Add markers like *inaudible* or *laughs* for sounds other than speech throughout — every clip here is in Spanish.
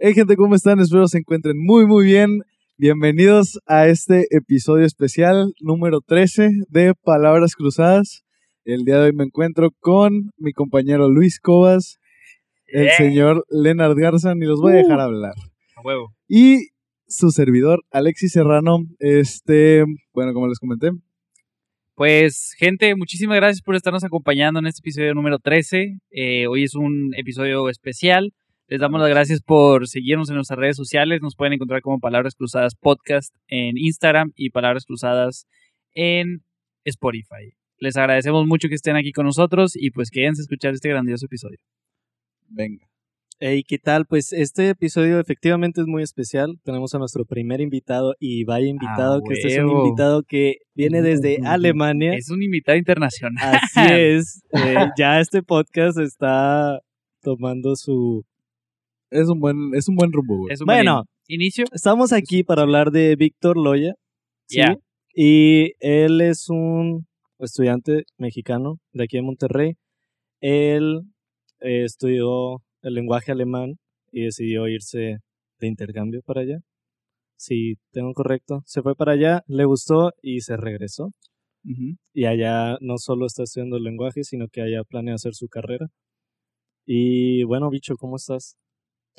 Hey gente, ¿cómo están? Espero se encuentren muy muy bien. Bienvenidos a este episodio especial número 13 de Palabras Cruzadas. El día de hoy me encuentro con mi compañero Luis Cobas, el señor Leonard Garzan y los voy a dejar Uh. hablar. A huevo. Y su servidor Alexis Serrano, este, bueno, como les comenté, Pues, gente, muchísimas gracias por estarnos acompañando en este episodio número 13. Eh, hoy es un episodio especial. Les damos las gracias por seguirnos en nuestras redes sociales. Nos pueden encontrar como Palabras Cruzadas Podcast en Instagram y Palabras Cruzadas en Spotify. Les agradecemos mucho que estén aquí con nosotros y pues quédense a escuchar este grandioso episodio. venga. Hey, ¿qué tal? Pues este episodio efectivamente es muy especial. Tenemos a nuestro primer invitado y vaya invitado, que este es un invitado que viene desde Alemania. Es un invitado internacional. Así es. eh, ya este podcast está tomando su... Es un buen, es un buen rumbo, güey. Es un buen Bueno, in- inicio. estamos aquí para hablar de Víctor Loya. ¿sí? Y él es un estudiante mexicano de aquí de Monterrey. Él eh, estudió el lenguaje alemán y decidió irse de intercambio para allá. Si tengo correcto, se fue para allá, le gustó y se regresó. Y allá no solo está estudiando el lenguaje, sino que allá planea hacer su carrera. Y bueno, bicho, ¿cómo estás?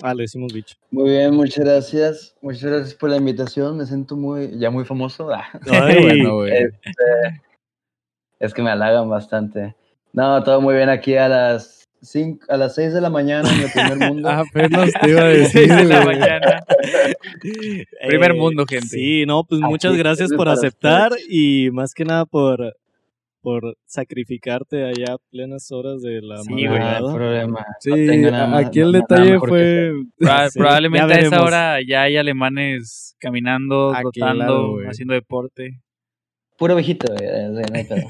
Ah, le decimos bicho. Muy bien, muchas gracias. Muchas gracias por la invitación. Me siento muy, ya muy famoso. Ah, Ay, *laughs* bueno, güey. este, es que me halagan bastante. No, todo muy bien aquí a las cinco, a las 6 de la mañana en el primer *laughs* mundo. Apenas te iba a *laughs* decir, de la mañana. Primer Eh, mundo, gente. Sí, no, pues muchas gracias por aceptar y más que nada por, por sacrificarte allá a plenas horas de la Sí, no güey. hay madrugada. problema. Sí, no tengo nada más- aquí el nada detalle fue... hacer. *laughs* Proba- Sí, probablemente a esa hora ya hay alemanes caminando, trotando, haciendo deporte. Puro viejito, güey.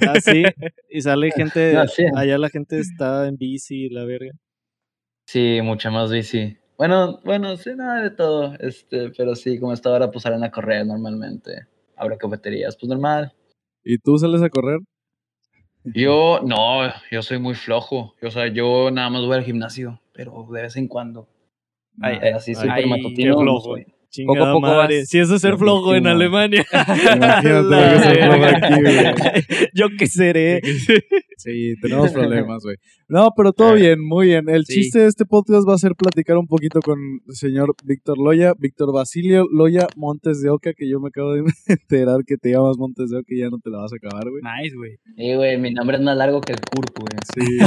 Ah, sí, y sale *laughs* gente, No, sí. allá la gente está en bici la verga. Sí, mucha más bici. Bueno, bueno, sí, nada de todo. Este, pero sí, como esta hora, pues salen a correr normalmente. Abro cafeterías, pues normal. ¿Y tú sales a correr? Yo, no, yo soy muy flojo. O sea, yo nada más voy al gimnasio, pero de vez en cuando. Ay, así súper matutino. qué no flojo. soy. Chingada Poco a poco madre. vas- Si eso es ser flojo en. Alemania. *laughs* Imagínate lo La que se verga. *laughs* flojo aquí, güey. *laughs* Yo qué seré. Sí, tenemos problemas, güey. No, pero todo Eh. bien, muy bien. El Sí. chiste de este podcast va a ser platicar un poquito con el señor Víctor Loya, Víctor Basilio Loya Montes de Oca, que yo me acabo de enterar que te llamas Montes de Oca y ya no te la vas a acabar, güey. Nice, güey. Sí, güey, mi nombre es más largo que el Kurt, güey. Sí.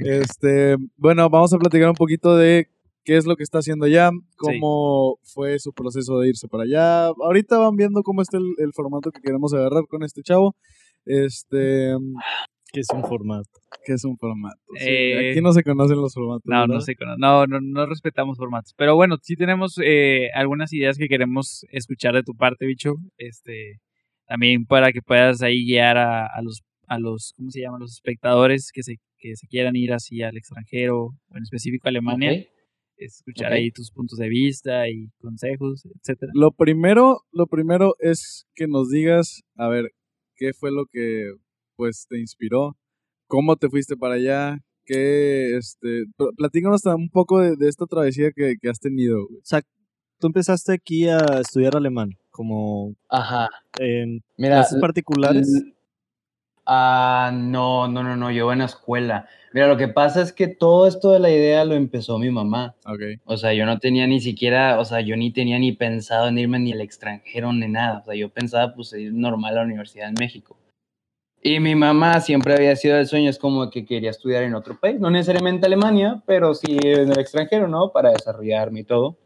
este, bueno, vamos a platicar un poquito de qué es lo que está haciendo allá, cómo fue su proceso de irse para allá. Ahorita van viendo cómo está el, el formato que queremos agarrar con este chavo. Este, Que es un formato. que es un formato. Sí, Eh, aquí no se conocen los formatos. No, no ¿verdad? sé, no, no, no respetamos formatos. Pero bueno, sí tenemos eh, algunas ideas que queremos escuchar de tu parte, bicho. Este, también para que puedas ahí guiar a, a los, a los, ¿cómo se llaman? Los espectadores que se, que se quieran ir así al extranjero, o en específico a Alemania. Ok. Escuchar ahí tus puntos de vista y consejos, etcétera. Lo primero, lo primero es que nos digas, a ver, qué fue lo que pues te inspiró, cómo te fuiste para allá, qué, este, pl- platícanos un poco de, de esta travesía que, que has tenido, güey. O sea, tú empezaste aquí a estudiar alemán, como Ajá. en Mira, clases particulares. Ah, no, no, no, no, yo en la escuela. Mira, lo que pasa es que todo esto de la idea lo empezó mi mamá. Ok. O sea, yo no tenía ni siquiera, o sea, yo ni tenía ni pensado en irme ni al extranjero ni nada. O sea, yo pensaba pues ir normal a la universidad en México. Y mi mamá siempre había sido el sueño, es como que quería estudiar en otro país, no necesariamente Alemania, pero sí en el extranjero, ¿no? Para desarrollarme y todo.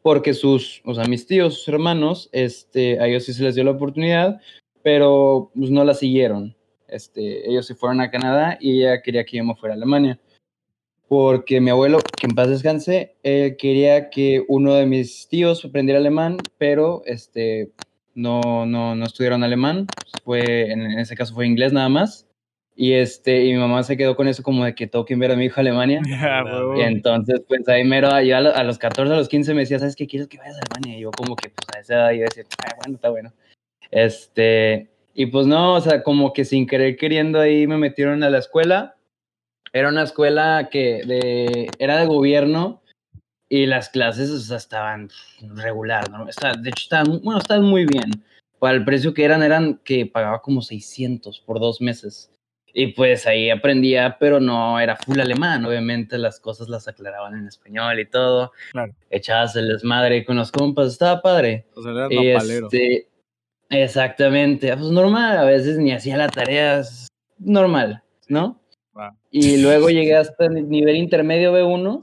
Porque sus, o sea, mis tíos, sus hermanos, este, a ellos sí se les dio la oportunidad, pero pues no la siguieron. Este, ellos se fueron a Canadá y ella quería que yo me fuera a Alemania. Porque mi abuelo, que en paz descanse, eh, quería que uno de mis tíos aprendiera alemán, pero este, no, no, no estudiaron alemán, fue, en, en ese caso fue inglés nada más, y, este, y mi mamá se quedó con eso como de que tengo que enviar a mi hijo a Alemania, *laughs* Ah, huevo. y entonces pues ahí mero, yo a los 14, a los 15 me decía, ¿sabes qué? Quiero que vayas a Alemania, y yo como que pues a esa edad yo decía, ah, bueno, está bueno, este, y pues no, o sea, como que sin querer queriendo ahí me metieron a la escuela, era una escuela que de, era de gobierno, Y las clases, o sea, estaban regular, ¿no? Está- de hecho, estaban, bueno, estaban muy bien. Para el precio que eran, eran que pagaba como 600 por dos meses. Y pues ahí aprendía, pero no era full alemán. Obviamente las cosas las aclaraban en español y todo. Claro. Echabas el desmadre con los compas, estaba padre. O sea, era Y este, exactamente, pues normal, a veces ni hacía la tarea, es normal, ¿no? Y luego llegué hasta el nivel intermedio B1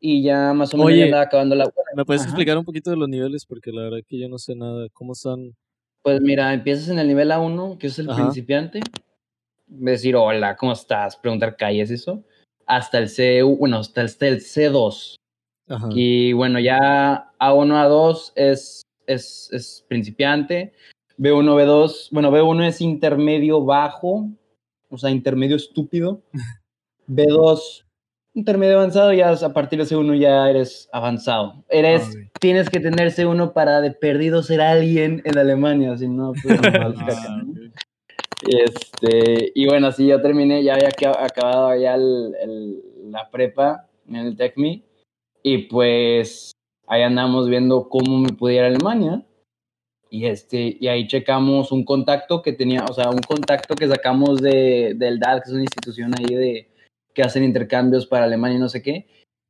y ya más o menos Oye, ya andaba acabando la... ¿Me puedes Ajá. explicar un poquito de los niveles? Porque la verdad que yo no sé nada. ¿Cómo están? Pues mira, empiezas en el nivel A1, que es el Ajá. principiante, decir hola, ¿cómo estás? Preguntar calles, eso, hasta el C, bueno, hasta el C2. Ajá. Y bueno, ya A1, A2 es, es, es principiante. B1, B2, bueno, B1 es intermedio bajo, o sea, intermedio estúpido. *laughs* B2, intermedio avanzado, ya a partir de C1 ya eres avanzado. Eres, Ah, ok. tienes que tener C1 para de perdido ser alguien en Alemania, si no, pues no *laughs* Ah, ¿no? ok. Y, este, y bueno, sí, yo terminé, ya había acabado ya el- el- la prepa en el TechMe y pues ahí andamos viendo cómo me pudiera ir a Alemania y, este, y ahí checamos un contacto que tenía, o sea, un contacto que sacamos de, del DAD, que es una institución ahí de, que hacen intercambios para Alemania y no sé qué.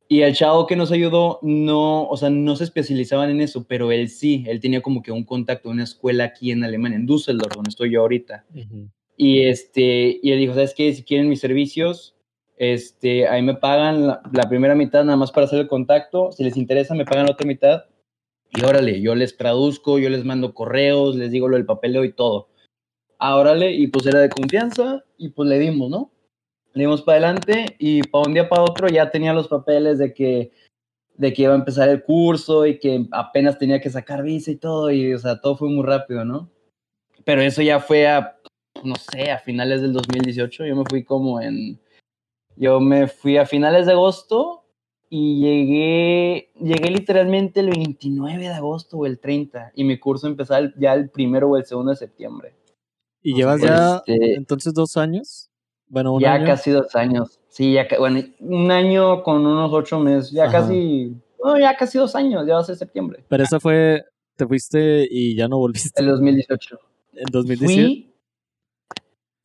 Y el chavo que nos ayudó no, o sea, no se especializaban en eso, pero él sí, él tenía como que un contacto, una escuela aquí en Alemania, en Düsseldorf, donde estoy yo ahorita. Ujú. Y, este, y él dijo, ¿sabes qué? Si quieren mis servicios, este, ahí me pagan la, primera mitad nada más para hacer el contacto. Si les interesa, me pagan la otra mitad. Y órale, yo les traduzco, yo les mando correos, les digo lo del papeleo y todo. Ah, órale, y pues era de confianza y pues le dimos, ¿no? Le dimos para adelante y para un día para otro ya tenía los papeles de que, de que iba a empezar el curso y que apenas tenía que sacar visa y todo. Y, o sea, todo fue muy rápido, ¿no? Pero eso ya fue a no sé, a finales del 2018. Yo me fui como en. Yo me fui a finales de agosto y llegué. Llegué literalmente el 29 de agosto o el 30. Y mi curso empezaba ya el primero o el segundo de septiembre. ¿Y llevas ya este- entonces dos años? Bueno, un ya año. casi dos años. Sí, ya bueno, un año con unos ocho meses. Ya Ajá. casi. No, ya casi dos años. Ya va a ser septiembre. Pero esa fue, te fuiste y ya no volviste El 2018. en 2017. Fui.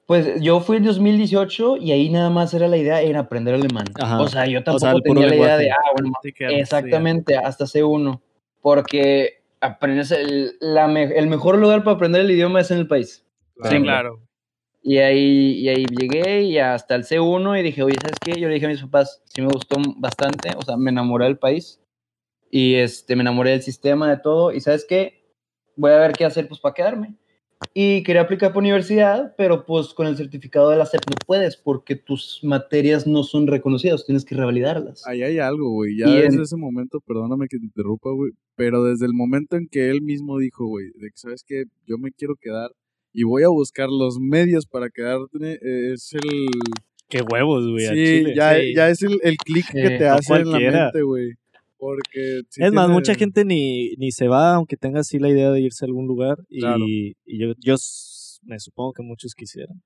Pues yo fui en 2018 y ahí nada más era la idea, era aprender alemán. Ajá. O sea, yo tampoco sea, el puro tenía la idea de, ah, bueno, Sí, exactamente, hasta C1. Porque aprendes el, la me- el mejor lugar para aprender el idioma es en el país. Sí, Siempre. claro. Y ahí, y ahí llegué y hasta el C1 y dije, oye, ¿sabes qué? Yo le dije a mis papás, sí me gustó bastante, o sea, me enamoré del país y este, me enamoré del sistema, de todo, y ¿sabes qué? Voy a ver qué hacer pues para quedarme. Y quería aplicar para universidad, pero pues con el certificado de la SEP no puedes porque tus materias no son reconocidas, tienes que revalidarlas. Ahí hay algo, güey. Ya Y desde en- ese momento, perdóname que te interrumpa, güey. Pero desde el momento en que él mismo dijo, güey, de que sabes que yo me quiero quedar y voy a buscar los medios para quedarme, eh, es el. Qué huevos, güey, Sí, Chile. ya, Sí. ya es el, el clic que te no hace en la mente, güey. Porque. sí es más, tiene- mucha gente ni, ni se va, aunque tenga así la idea de irse a algún lugar. Y, Claro. y yo, yo me supongo que muchos quisieran.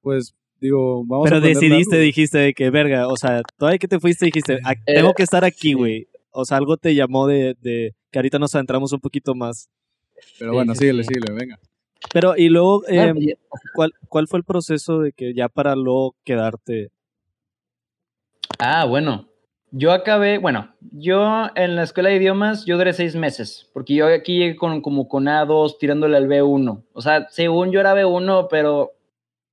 Pues, digo, vamos Pero a decidiste, algo, dijiste de que, verga, o sea, todavía que te fuiste dijiste, "Ah, *laughs* tengo que estar aquí, sí. güey. O sea, algo te llamó de, de que ahorita nos adentramos un poquito más. Pero bueno, sí, síguele, sí. síguele, venga. Pero, y luego, eh, ¿cuál, ¿cuál fue el proceso de que ya para luego quedarte? Ah, bueno. Yo acabé, bueno, yo en la escuela de idiomas, yo duré seis meses, porque yo aquí llegué con, como con A2 tirándole al B1. O sea, según yo era B1, pero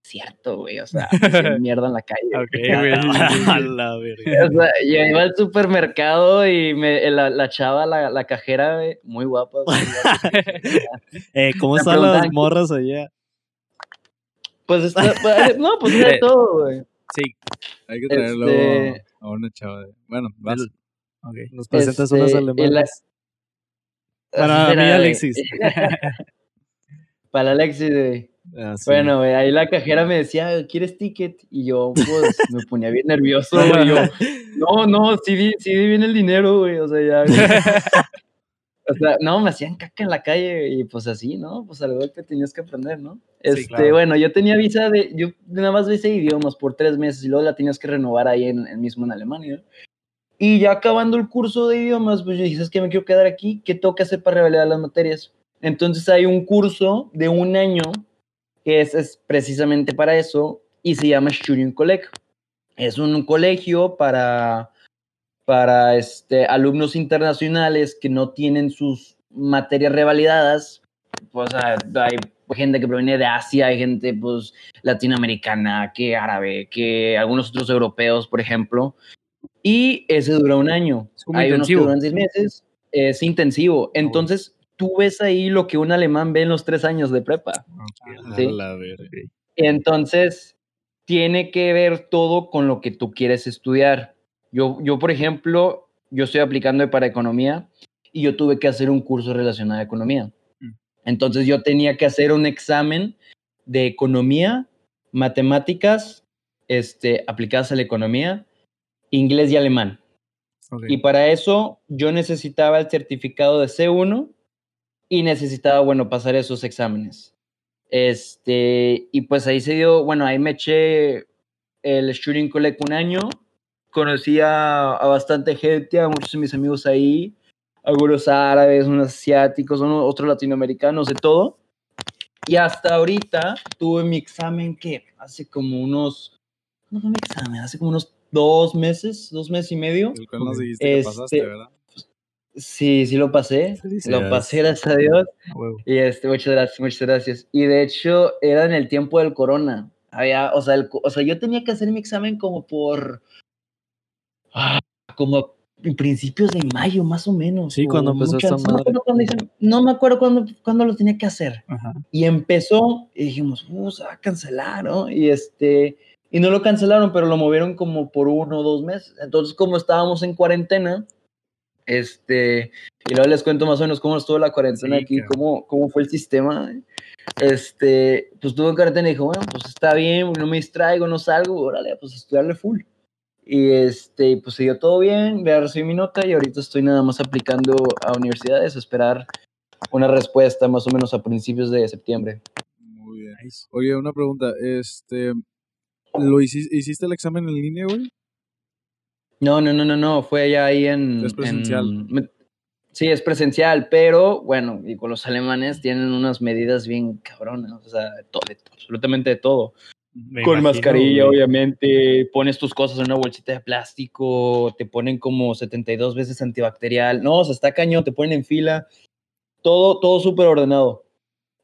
cierto, güey, o sea, *laughs* mierda en la calle. Ok, *laughs* güey. *laughs* a la verga. O sea, yo iba al supermercado y me, la, la chava, la, la cajera, güey, muy guapa. Eh, ¿Cómo están las morras allá? Pues, está, pues, no, pues era todo, güey. Sí, Hay que traerlo Este- a una chava. de- Bueno, vas. ok. Nos presentas Este, unas la- alemanas. Para mí, será, güey. Alexis. *laughs* Para Alexis, güey. Ah, sí. Bueno, güey, ahí la cajera me decía, ¿quieres ticket? Y yo, pues, me ponía bien nervioso, güey. *laughs* Yo, no, no, sí di, sí di bien el dinero, güey. O sea, ya. *laughs* O sea, no, me hacían caca en la calle y pues así, ¿no? Pues al golpe tenías que aprender, ¿no? Este, claro. bueno, yo tenía visa de, yo nada más visa de idiomas por tres meses y luego la tenías que renovar ahí en, en mismo en Alemania. Y ya acabando el curso de idiomas, pues yo dije, ¿sabes qué? Me quiero quedar aquí. ¿Qué tengo que hacer para revalidar las materias? Entonces hay un curso de un año que es, es precisamente para eso y se llama Student College. Es un colegio para, para este, alumnos internacionales que no tienen sus materias revalidadas. Pues hay gente que proviene de Asia, hay gente pues latinoamericana, que árabe, que algunos otros europeos, por ejemplo. Y ese dura un año. Hay intensivo. unos que duran seis meses. Es intensivo. Entonces, tú ves ahí lo que un alemán ve en los tres años de prepa. ¿sí? Entonces, tiene que ver todo con lo que tú quieres estudiar. Yo, yo, por ejemplo, yo estoy aplicando para economía y yo tuve que hacer un curso relacionado a economía. Mm. Entonces yo tenía que hacer un examen de economía, matemáticas, este, aplicadas a la economía, inglés y alemán. Y para eso yo necesitaba el certificado de C1 y necesitaba, bueno, pasar esos exámenes. Este, y pues ahí se dio, bueno, ahí me eché el Shooting Collect un año, conocí a, bastante gente, a muchos de mis amigos ahí, algunos árabes, unos asiáticos, unos, otros latinoamericanos, de todo. Y hasta ahorita tuve mi examen que hace como unos, no fue mi examen, hace como unos dos meses, dos meses y medio. El cual nos dijiste que pasaste, este, ¿verdad? Sí, sí lo pasé. Lo pasé, gracias a Dios. Y este, muchas gracias, muchas gracias. Y de hecho, era en el tiempo del corona. Había, o sea, el, o sea yo tenía que hacer mi examen como por. Ah, como en principios de mayo, más o menos. Sí, cuando empezó esta madre. No me acuerdo cuándo, cuándo lo tenía que hacer. Y empezó, y dijimos, uh, se va a cancelar, ¿no? Y este. Y no lo cancelaron, pero lo movieron como por uno o dos meses. Entonces, como estábamos en cuarentena, este, y luego les cuento más o menos cómo estuvo la cuarentena aquí, cómo, cómo fue el sistema. Este, pues tuve en cuarentena y dije, bueno, pues está bien, no me distraigo, no salgo, órale, pues estudiarle full. Y este, pues siguió todo bien, ya recibí mi nota y ahorita estoy nada más aplicando a universidades, a esperar una respuesta más o menos a principios de septiembre. Muy bien. Oye, una pregunta, este, ¿lo hiciste, hiciste el examen en línea, güey? No, no, no, no, no, fue allá ahí en... Es presencial. sí, es presencial, pero bueno, y con los alemanes tienen unas medidas bien cabronas, o sea, de todo, absolutamente de todo. Con mascarilla, obviamente, pones tus cosas en una bolsita de plástico, te ponen como 72 veces antibacterial, no, o sea, está cañón, te ponen en fila, todo, todo súper ordenado.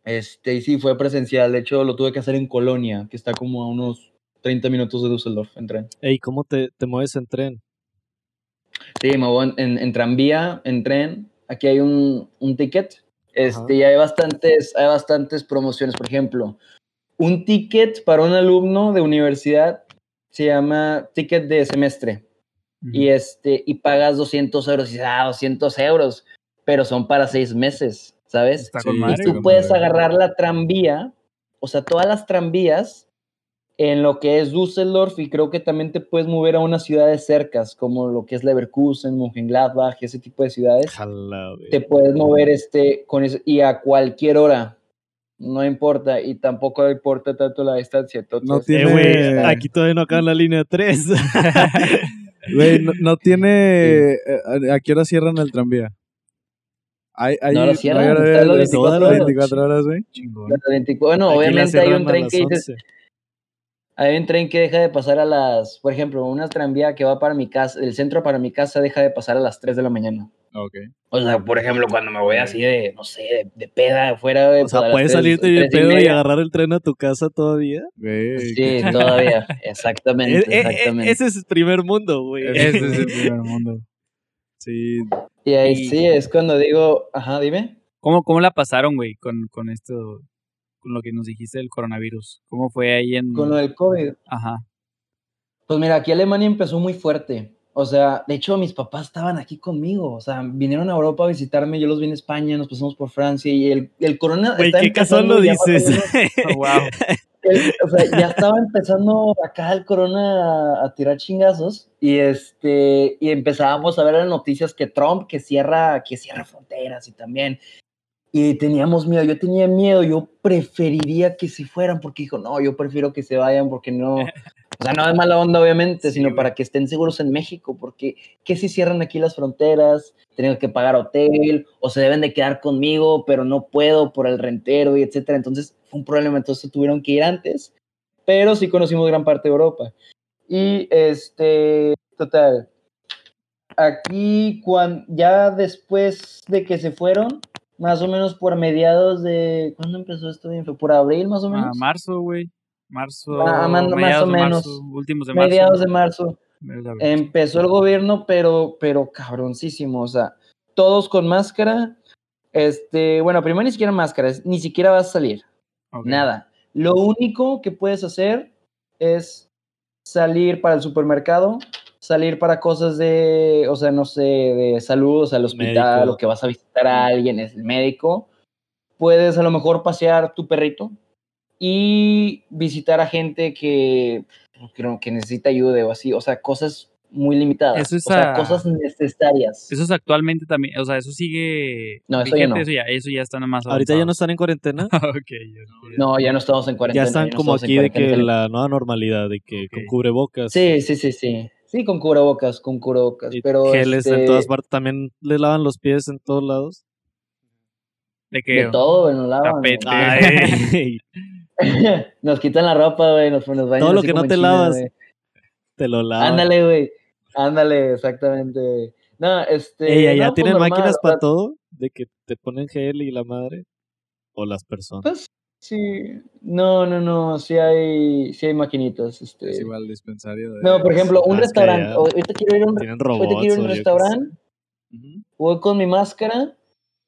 Este, y sí, fue presencial, de hecho lo tuve que hacer en Colonia, que está como a unos 30 minutos de Düsseldorf en tren. Ey, ¿cómo te, te mueves en tren? Sí, me voy en, tranvía, en tren. Aquí hay un, un ticket. Este, y hay bastantes, hay bastantes promociones. Por ejemplo, un ticket para un alumno de universidad se llama ticket de semestre. Y, este, y pagas 200 euros. Y dices, ah, 200 euros. Pero son para seis meses, ¿sabes? y tú puedes agarrar la tranvía. O sea, todas las tranvías en lo que es Düsseldorf y creo que también te puedes mover a unas ciudades cercas, como lo que es Leverkusen, Mönchengladbach, ese tipo de ciudades. te puedes mover este, con eso, y a cualquier hora. No importa, y tampoco importa tanto la distancia. no tiene... Eh, aquí todavía no acaba la línea 3. *laughs* Güey, no, tiene... Eh, ¿A qué hora cierran el tranvía? Hay, hay, no lo cierran, hay, 24, 24 horas, güey. Bueno, obviamente hay un tren que dices hay un tren que deja de pasar a las, por ejemplo, una tranvía que va para mi casa, del centro para mi casa deja de pasar a las 3 de la mañana. Ok. O sea, por ejemplo, cuando me voy así de, no sé, de, peda afuera. De, o sea, ¿puedes salirte de pedo y, agarrar el tren a tu casa todavía? Sí, todavía, *laughs* exactamente, e, e, e, exactamente. ese es el primer mundo, güey. Ese es el *laughs* primer mundo. Sí. Y ahí sí, es cuando digo, ajá, dime. ¿Cómo, cómo la pasaron, güey, con, con esto con lo que nos dijiste del coronavirus? ¿Cómo fue ahí en...? Con lo del COVID. Ajá. Pues mira, aquí Alemania empezó muy fuerte. O sea, de hecho, mis papás estaban aquí conmigo. O sea, vinieron a Europa a visitarme. Yo los vi en España, nos pasamos por Francia y el, el corona. Güey, qué casual lo dices. wow. *laughs* *laughs* o sea, ya estaba empezando acá el corona a, tirar chingazos y este y empezábamos a ver las noticias que Trump que cierra que cierra fronteras y también y teníamos miedo, yo tenía miedo, yo preferiría que se fueran porque dijo, no, yo prefiero que se vayan porque no, *laughs* O sea, no es mala onda, obviamente, Sí, sino güey. para que estén seguros en México, porque ¿qué si cierran aquí las fronteras? Tengo que pagar hotel, o se deben de quedar conmigo, pero no puedo por el rentero y etcétera. Entonces fue un problema, entonces tuvieron que ir antes, pero sí conocimos gran parte de Europa. Y este, total, aquí cuan- ya después de que se fueron, más o menos por mediados de, ¿cuándo empezó esto? bien? ¿Fue por abril más o A menos? marzo, güey. Marzo. Ah, man- más mediados o de menos. marzo, últimos de marzo. mediados de marzo. Empezó el gobierno, pero, pero cabroncísimo, o sea, todos con máscara. Este, bueno, primero ni siquiera máscaras, ni siquiera vas a salir, nada. Lo único que puedes hacer es salir para el supermercado, salir para cosas de, o sea, no sé, de salud, o sea, al hospital, Médico. o que vas a visitar a alguien, es el médico. Puedes a lo mejor pasear tu perrito y visitar a gente que, que, que necesita ayuda o así, o sea, cosas muy limitadas, Eso es o sea, a- cosas necesarias. Eso es actualmente también, o sea, eso sigue. No, eso ya no. Eso ya, eso ya está más. Ahorita ya no están en cuarentena. *laughs* ok, ya. No, ya no estamos en cuarentena. ya están no como aquí de que la nueva normalidad, de que con Ok. cubrebocas. Sí, sí, sí, sí. Sí, con cubrebocas, con cubrebocas, y pero geles este, en todas partes. También le lavan los pies en todos lados. De que. de todo, güey, nos lavan. Tapete. güey. Ay, *laughs* nos quitan la ropa, güey, nos, nos bañan Todo lo que no te China, lavas, güey. te lo lavan. Ándale, güey. Ándale, exactamente. güey. No, este. Ey, allá no, pues tienen normal, máquinas o sea, para todo, de que te ponen gel y la madre. O las personas. Pues sí. No, no, no. Sí hay, sí hay maquinitas. Este. Es igual dispensario de... No, por ejemplo, un restaurante. Ahorita quiero ir a un, robots. ir a restaurante. Voy con mi máscara.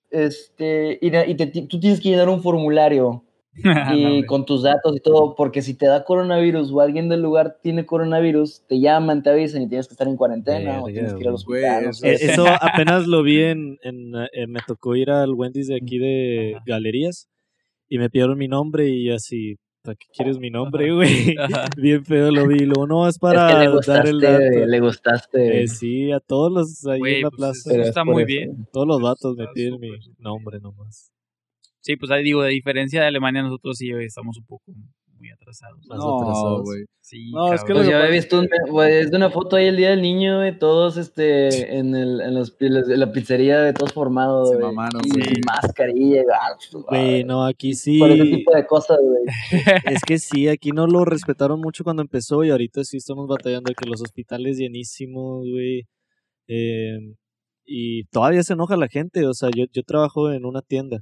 Este. Y, te- tú tienes que llenar un formulario. *laughs* Ah, y con tus datos y todo, porque si te da coronavirus o alguien del lugar tiene coronavirus, te llaman, te avisan y tienes que estar en cuarentena o tienes que ir al hospital. No eso Eso *laughs* apenas lo vi en, en, eh, me tocó ir al Wendy's de aquí de Ajá. Galerías y me pidieron mi nombre y así, ¿para qué quieres mi nombre, güey? *laughs* Bien feo lo vi, y luego no es Es para que le dar el gustaste, dato. le gustaste. Eh, sí, a todos los ahí Güey, en la pues, plaza, eso es está muy bien. todos los vatos está me piden mi nombre nomás. Sí, pues ahí digo, de diferencia de Alemania, nosotros sí estamos un poco muy atrasados. Más No, atrasados. güey. Sí, No, es que. Pues yo había es visto un, que- pues, de una foto ahí el día del niño, güey, todos este, *laughs* en, el, en, los, en la pizzería, de todos formados, Se güey, mamaron, y sin mascarilla, ah, Güey, no, aquí sí. por ese tipo de cosas, güey. *laughs* Es que sí, aquí no lo respetaron mucho cuando empezó y ahorita sí estamos batallando que los hospitales llenísimos, güey. Eh, y todavía se enoja la gente, o sea, yo, yo trabajo en una tienda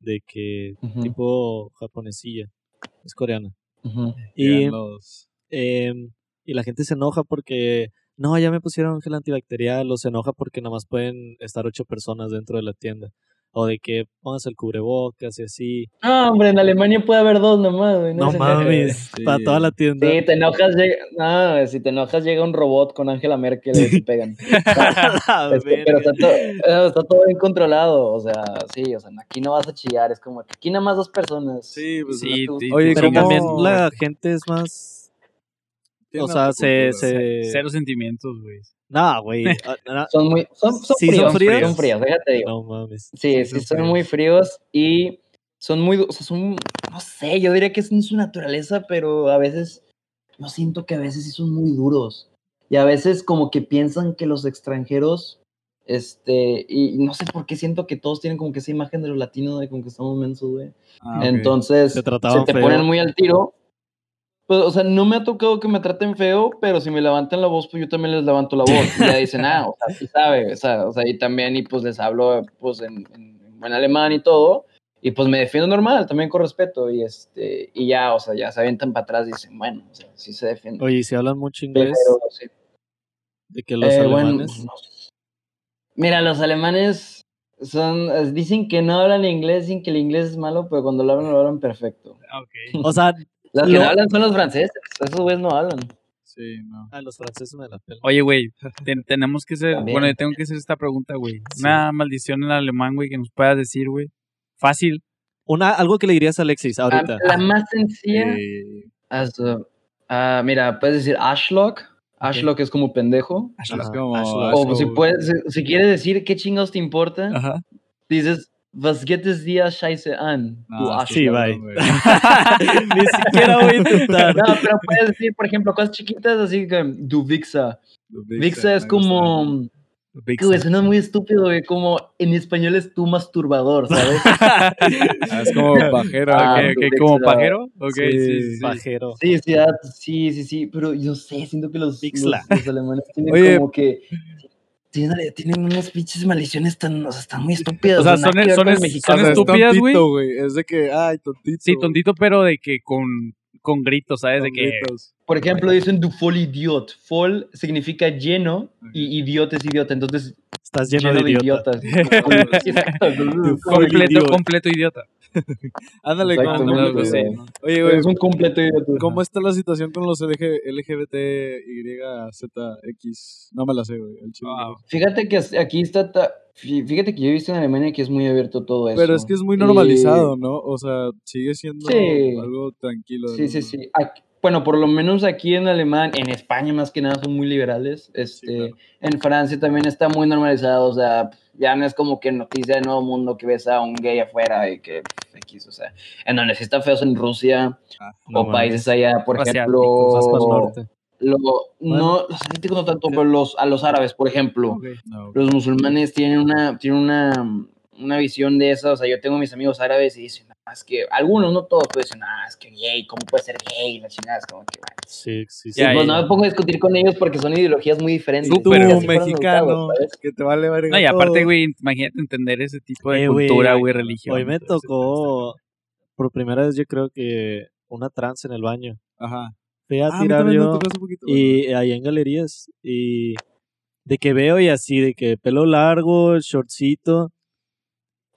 de que tipo japonesilla, es coreana. Y, los- em, y la gente se enoja porque, no, ya me pusieron gel antibacterial, o se enoja porque nada más pueden estar ocho personas dentro de la tienda. O de que pongas el cubrebocas y así. No, hombre, en Alemania puede haber dos nomás, güey. No mames, *laughs* Sí. para toda la tienda. Sí, te enojas, llega... no, si te enojas llega un robot con Angela Merkel y te pegan. *laughs* Pero está todo, está todo bien controlado, o sea, sí, o sea, aquí no vas a chillar, es como que aquí nada más dos personas. Sí, pues... Sí, tú- sí, Oye, Pero ¿cómo- también la gente es más. O sea, se. se... Cero sentimientos, güey. Nah, güey. *laughs* ah, Son muy, son, son Sí, son fríos, fríos. son fríos, déjate digo. No mames. Sí, Sí, son son fríos. muy fríos y son muy, o sea, son, no sé, yo diría que es en su naturaleza, pero a veces, yo siento que a veces sí son muy duros. Y a veces como que piensan que los extranjeros, este, y no sé por qué siento que todos tienen como que esa imagen de los latinos, de como que estamos mensos, güey. Ah. Entonces, se te feo. ponen muy al tiro. Pues, o sea, no me ha tocado que me traten feo, pero si me levantan la voz, pues yo también les levanto la voz. Y ya dicen, ah, o sea, sí sabe, o sea, o sea, y también, y pues les hablo, pues, en, en, en alemán y todo, y pues me defiendo normal, también con respeto, y este, y ya, o sea, ya se avientan para atrás y dicen, bueno, o sea, sí se defienden. Oye, ¿y si hablan mucho pero, inglés, sí. de que los Eh, bueno, alemanes. no. Mira, los alemanes son, dicen que no hablan inglés, dicen que el inglés es malo, pero cuando lo hablan, lo hablan perfecto. Ah, Ok. O sea, Los que Lo- no hablan son los franceses, esos güeyes no hablan. Sí, no. a los franceses me la pelan. Oye, güey, ten- tenemos que hacer, También. bueno, yo tengo que hacer esta pregunta, güey. Sí. Una maldición en alemán, güey, que nos puedas decir, güey. Fácil. Una, algo que le dirías a Alexis Ah, ahorita. La más sencilla. Eh, Also, ah, mira, puedes decir Ashlock. Ashlock es como pendejo. es Ajá, como... Ashlock. O Ashlock. si, puedes, si, si quieres decir qué chingados te importa, Ajá. dices Was geht es dir scheiße an? No, Du estás Arsch. Sí, bye. güey. *laughs* *laughs* Ni siquiera voy a intentar. No, pero puedes decir, por ejemplo, cosas chiquitas así que du Vixa. Vixa es como. Güey, suena muy estúpido, güey. Como en español es tu masturbador, ¿sabes? *laughs* Ah, es como pajero. Ah, Ok, güey. ok, Big como pajero. Ok, Sí, sí, sí. Pajero. Sí, sí, ah, sí, sí, sí. Pero yo sé, siento que los, los, los alemanes tienen Oye. como que. Tienen, tienen unas pinches maldiciones tan. O sea, están muy estúpidas. O sea, son- son es- son estúpidas, güey. Es de que, ay, tontito. Sí, tontito, pero de que con, con gritos, ¿sabes? De que. gritos. Por ejemplo, dicen du voll idiot. Voll significa lleno y idiot es idiota. Entonces, Estás lleno, de idiotas. idiotas. *laughs* Exacto. Du voll Completo, completo idiota. *laughs* Ándale, como- sí. Oye, güey, Es un completo. ¿cómo está la situación con los LG, LGBT, Y, Z, X? No me la sé, güey. Wow. Fíjate que aquí está. ta- Fíjate que yo he visto en Alemania que es muy abierto todo eso. Pero es que es muy Y- normalizado, ¿no? O sea, sigue siendo Sí. algo tranquilo. Sí, sí, sí. Aquí- bueno, por lo menos aquí en Alemania, en España más que nada son muy liberales. Este, claro. En Francia también está muy normalizado. O sea, ya no es como que noticia de nuevo mundo que ves a un gay afuera y que pff, X, o sea, en donde sí está feo es en Rusia No o países allá, por Asiáticos, ejemplo. No, los asiáticos no tanto, pero los, a los árabes, por ejemplo. No, los musulmanes tienen una, tienen una, una visión de esa, o sea, yo tengo mis amigos árabes y dicen, "Ah, es que algunos, no todos, pero dicen, ah, es que gay, ¿cómo puede ser gay? La chingada es como que, bueno. Sí, sí, sí. Sí, Ya, pues ya. no me pongo a discutir con ellos porque son ideologías muy diferentes. Tú, fueron mexicano, que te vale verga No, y aparte, güey, imagínate entender ese tipo de Eh, cultura, güey, religión. Hoy me tocó, por primera vez yo creo que una trans en el baño. Ajá. Fui a Ah, tirar yo tocó hace poquito, y ahí en galerías y de que veo y así, de que pelo largo, shortcito.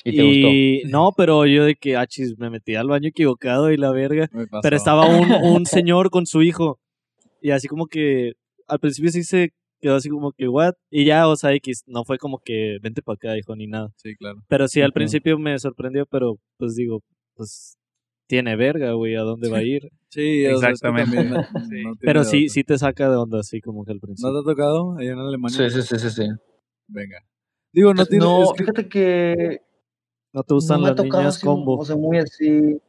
Y te gustó. Y no, pero yo de que, ah, chis, me metí al baño equivocado y la verga. Pero estaba un, un *laughs* señor con su hijo. Y así como que al principio sí se quedó así como que, what? Y ya, o sea, X, no fue como que vente para acá, hijo, ni nada. Sí, claro. Pero sí, al Ujú. principio me sorprendió, pero pues digo, pues tiene verga, güey, ¿a dónde va a ir? Sí, o sea, Exactamente. también *laughs* no- Sí. no Pero sí, sí te saca de onda, así como que al ¿No principio. te ha tocado allá en Alemania? Sí, sí, sí, sí, sí. Venga. Digo, no tiene... No, es que- fíjate que ¿No te gustan no las niñas así, combo? o sea, muy así.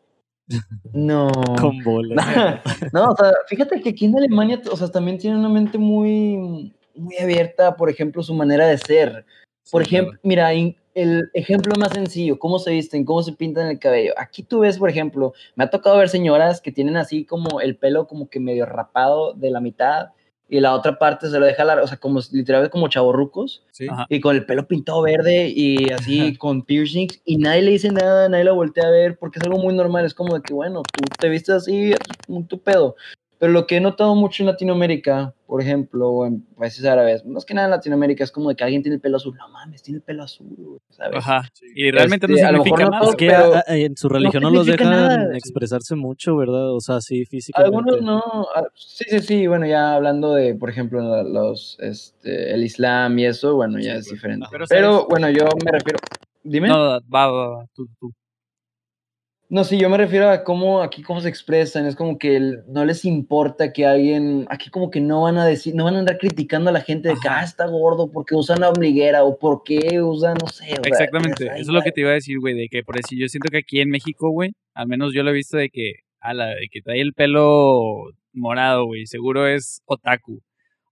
*laughs* No. Con bolas. *laughs* no, o sea, fíjate que aquí en Alemania, o sea, también tienen una mente muy, muy abierta, por ejemplo, su manera de ser. Por Sí, claro. ejemplo, mira, in- el ejemplo más sencillo, cómo se visten, cómo se pintan el cabello. Aquí tú ves, por ejemplo, me ha tocado ver señoras que tienen así como el pelo como que medio rapado de la mitad y la otra parte se lo deja largo, o sea, como literal como chavorrucos Sí. Ajá. y con el pelo pintado verde y así con piercings y nadie le dice nada, nadie la voltea a ver porque es algo muy normal, es como de que bueno, tú te vistes así, es tu pedo. Pero lo que he notado mucho en Latinoamérica, por ejemplo, o en países árabes, más que nada en Latinoamérica, es como de que alguien tiene el pelo azul. No mames, tiene el pelo azul, ¿sabes? Ajá. Y realmente Este, no significa no nada. todos, Es que pero en su religión no, los dejan nada. expresarse mucho, ¿verdad? O sea, sí, físicamente. Algunos no, sí, sí, sí, bueno, ya hablando de, por ejemplo, la- los, este, el Islam y eso, bueno, ya Sí, es diferente. Pero, bueno, yo me refiero, dime. No, va, va, va, tú, tú. No, sí, yo me refiero a cómo aquí cómo se expresan, es como que el- no les importa que alguien, aquí como que no van a decir, no van a andar criticando a la gente de que ah, está gordo porque usa una ombliguera o porque usa, no sé. Exactamente, eso es lo que te iba a decir, güey, de que por eso yo siento que aquí en México, güey, al menos yo lo he visto de que, a la de que trae el pelo morado, güey, seguro es otaku,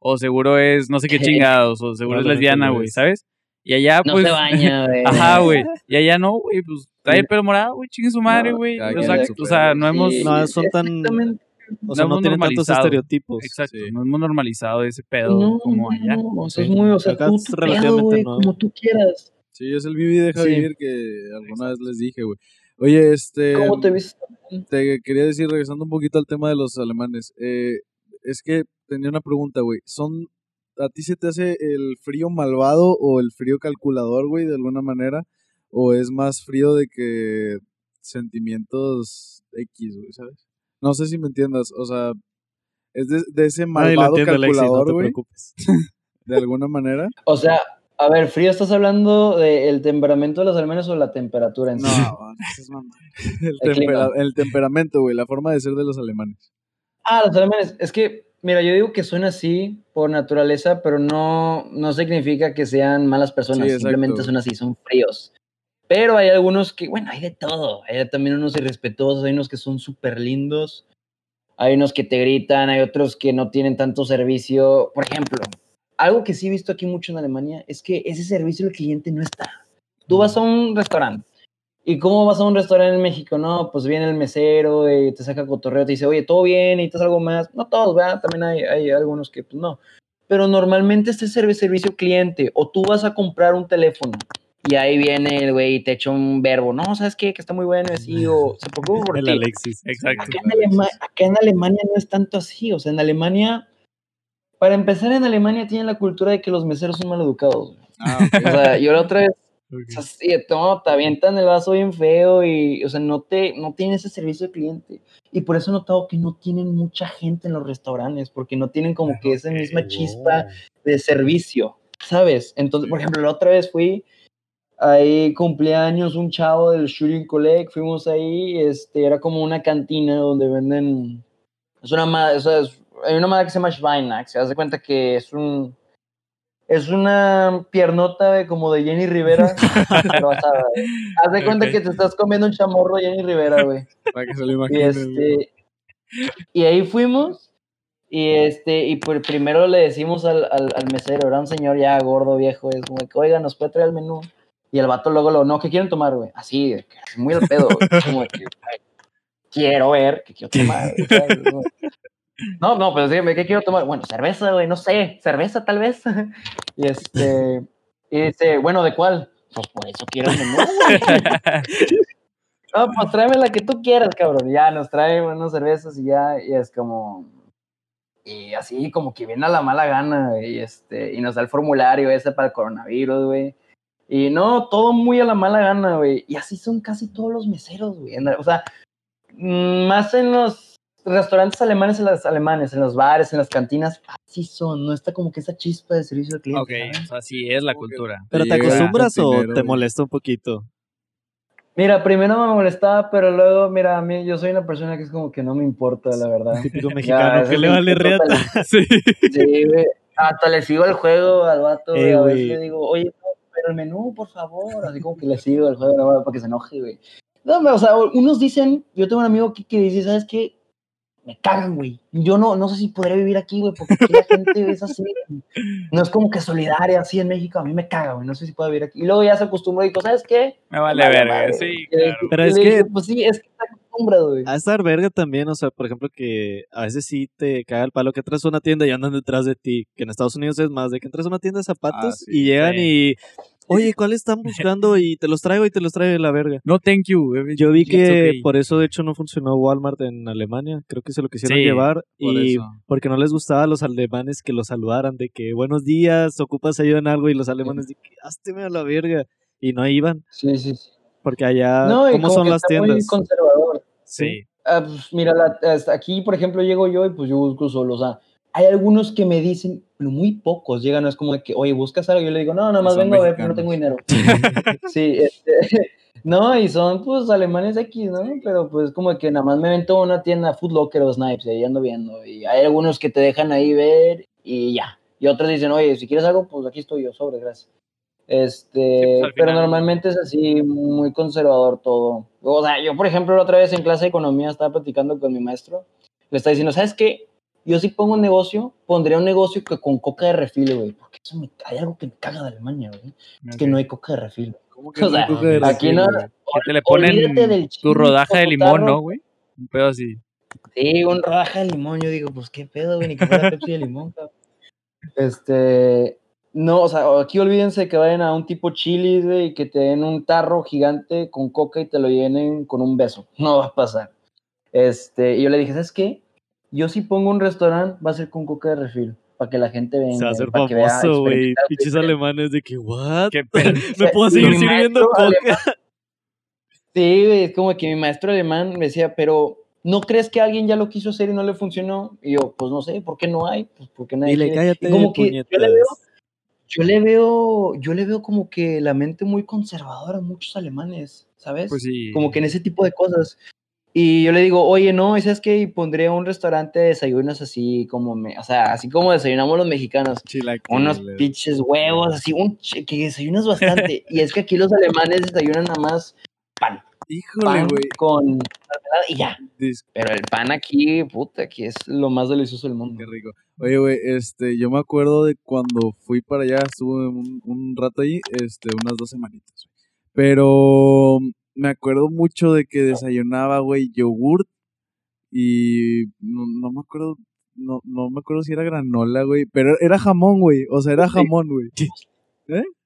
o seguro es no sé qué chingados, o seguro es lesbiana, güey, es. ¿sabes? Y allá, No pues, se baña, *laughs* güey. ajá, güey, y allá no, güey, pues trae el pelo morado, güey, chingue su madre, No, güey, cada o sea, o sea, pedo. no hemos, Sí, No, son tan-. O sea, no no, tienen tantos estereotipos. exacto, Sí. no hemos normalizado ese pedo No, como no, allá. no, o sea, Sí. es muy, o sea, Acá tú, es tu pedo, relativamente güey, nuevo. como tú quieras. Sí, es el vive y deja Sí. vivir que alguna vez les dije, güey. Oye, este... ¿Cómo te viste? te quería decir, regresando un poquito al tema de los alemanes, eh, es que tenía una pregunta, güey. ¿Son, a ti se te hace el frío malvado o el frío calculador, güey, de alguna manera? ¿O es más frío de que sentimientos X, güey, ¿sabes? No sé si me entiendas, o sea, es de, de ese malvado no calculador, te güey, preocupes. *laughs* de alguna manera. O sea, a ver, frío, ¿estás hablando del temperamento de los alemanes o la temperatura en No, sí? no *laughs* mamá. el, El clima. tempera- el temperamento, güey, la forma de ser de los alemanes. Ah, los alemanes. Es que, mira, yo digo que son así por naturaleza, pero no, no significa que sean malas personas. Sí, simplemente son así, son fríos. Pero hay algunos que, bueno, hay de todo. Hay también unos irrespetuosos, hay unos que son súper lindos, hay unos que te gritan, hay otros que no tienen tanto servicio. Por ejemplo, algo que sí he visto aquí mucho en Alemania es que ese servicio al cliente no está. Tú vas a un restaurante. ¿Y cómo vas a un restaurante en México? No, pues viene el mesero y te saca cotorreo, te dice, oye, ¿todo bien? ¿Necesitas algo más? No todos, ¿verdad? También hay, hay algunos que, pues no. Pero normalmente este es servicio cliente. O tú vas a comprar un teléfono y ahí viene el güey y te echa un verbo. No, ¿sabes qué? Que está muy bueno. Así, o *laughs* se preocupa por El ti. Alexis. Exacto. Acá en, Alema- acá en Alemania no es tanto así. O sea, en Alemania, para empezar, en Alemania tienen la cultura de que los meseros son maleducados. güey. Ah, ok. O sea, yo la otra vez, Ok. o sea, sí, no, te avientan el vaso bien feo y, o sea, no te, no tienen ese servicio al cliente. Y por eso he notado que no tienen mucha gente en los restaurantes, porque no tienen como que esa misma chispa de servicio, ¿sabes? Entonces, por ejemplo, la otra vez fui, ahí cumpleaños un chavo del Shooting Collect, fuimos ahí, este, era como una cantina donde venden, es una o sea, es- hay una madre que se llama Schweinax, se hace cuenta que es un, es una piernota de- como de Jenny Rivera, *laughs* pero. Haz de cuenta que te estás comiendo un chamorro de Jenny Rivera, güey. Para que se lo Y imaginen. este y ahí fuimos y este y por primero le decimos al, al, al mesero, era un señor ya gordo, viejo, es como que, oiga, nos puede traer el menú. Y el vato luego lo, no, ¿qué quieren tomar, güey? Así, que, muy al pedo, güey. Como que, "Ay, quiero ver, ¿qué quiero tomar? güey", ¿sabes? Como- No, no, pero dígame, ¿qué quiero tomar? Bueno, cerveza, güey, no sé, cerveza tal vez. *laughs* Y este, y dice, bueno, ¿de cuál? Pues por eso quiero el menú. *laughs* No, pues tráeme la que tú quieras, cabrón. Y ya nos trae unas cervezas y ya, y es como. Y así como que viene a la mala gana, güey, y este, y nos da el formulario ese para el coronavirus, güey. Y no, todo muy a la mala gana, güey. Y así son casi todos los meseros, güey. O sea, mm, más en los restaurantes alemanes, en las alemanes, en los bares, en las cantinas, así son. No está como que esa chispa de servicio al cliente. Ok, así es la Como cultura. ¿Pero te acostumbras o te molesta un poquito? Mira, primero me molestaba, pero luego, mira, a mí yo soy una persona que es como que no me importa, la verdad. Típico mexicano que le vale reata. *laughs* Sí. Sí, güey. Hasta le sigo el juego al vato, güey. Eh, a veces le digo, oye, no, pero el menú, por favor. Así como que le sigo el juego no, para que se enoje, güey. No, o sea, unos dicen, yo tengo un amigo que, que dice, ¿sabes qué? Me cagan, güey. Yo no, no sé si podré vivir aquí, güey, porque aquí la gente es así. No es como que solidaria así en México. A mí me caga, güey. No sé si puedo vivir aquí. Y luego ya se acostumbró y dijo, ¿sabes qué? Me vale Vale, verga, madre, sí, claro. Pero Y es que- dije, pues sí, es que está acostumbrado, güey. A estar verga también, o sea, por ejemplo, que a veces sí te caga el palo que entras a una tienda y andan detrás de ti, que en Estados Unidos es más de que entras a una tienda de zapatos Ah, sí, y llegan sí. y, oye, *laughs* ¿cuál están buscando? Y te los traigo y te los traigo de la verga. No, thank you. eh, Yo vi que okay. por eso de hecho no funcionó Walmart en Alemania, creo que se lo quisieron Sí, llevar Por y eso. porque no les gustaba a los alemanes que los saludaran de que buenos días, ocupas ayuda en algo y los alemanes de que hásteme a la verga y no iban Sí, sí, sí. porque allá No, cómo como son que las está muy tiendas. conservador. Sí. Ah, pues, mira, la- hasta aquí, por ejemplo, llego yo y pues yo busco solo. O sea, hay algunos que me dicen, pero muy pocos llegan, no es como de que, oye, ¿buscas algo? Yo le digo, no, nada más vengo a ver, pero no tengo dinero. sí, *laughs* este, *laughs* no, y son pues alemanes X, ¿no? Pero pues como que nada más me vento una tienda Food Locker o Snipes y ahí ando viendo. Y hay algunos que te dejan ahí ver y ya. Y otros dicen, oye, si quieres algo, pues aquí estoy yo, sobre, gracias. Este, Sí, pues, pero final- normalmente es así, muy conservador todo. O sea, yo, por ejemplo, la otra vez en clase de economía estaba platicando con mi maestro. Le estaba diciendo, ¿sabes qué? Yo si pongo un negocio, pondría un negocio que con coca de refil, güey. Porque eso me, hay algo que me caga de Alemania, güey. Es que no hay coca de refil. ¿Cómo *laughs* que O sea, coca de aquí refil, no-? Que te le ponen del tu rodaja de limón. ¿no, güey? Un pedo así. Sí, un rodaja de limón. Yo digo, pues qué pedo, güey, ni que fuera Pepsi de limón, *laughs* cabrón. Este, no, o sea, aquí olvídense que vayan a un tipo chilis, güey, y que te den un tarro gigante con coca y te lo llenen con un beso. *laughs* No va a pasar. Este, y yo le dije, ¿sabes qué? Yo si pongo un restaurante, va a ser con coca de refil, para que la gente venga. Se va a hacer para que vea, famoso, güey. diferente. alemanes de que, ¿what? Qué *laughs* pedo. ¿Me puedo seguir sirviendo coca? alemán- Sí, güey, es como que mi maestro alemán me decía, pero ¿no crees que alguien ya lo quiso hacer y no le funcionó? Y yo, pues no sé, ¿por qué no hay? Pues porque nadie Dile, cállate, Y como que yo le veo, yo le veo, yo le veo como que la mente muy conservadora a muchos alemanes, ¿sabes? Pues sí. Como que en ese tipo de cosas. Y yo le digo, oye, no, ¿sabes qué? Y pondré un restaurante de desayunos así como, me, o sea, así como desayunamos los mexicanos. Chilaquiles. Unos pinches huevos, así, un que desayunas bastante. *laughs* y es que aquí los alemanes desayunan nada más pan. Híjole, güey. con y ya. Pero el pan aquí, puta, aquí es lo más delicioso del mundo. Qué rico. Oye, güey, este, yo me acuerdo de cuando fui para allá, estuve un, un rato ahí, este, unas dos semanitas. Pero me acuerdo mucho de que desayunaba, güey, yogurt y no, no me acuerdo, no, no me acuerdo si era granola, güey, pero era jamón, güey, o sea, era jamón, güey. *laughs*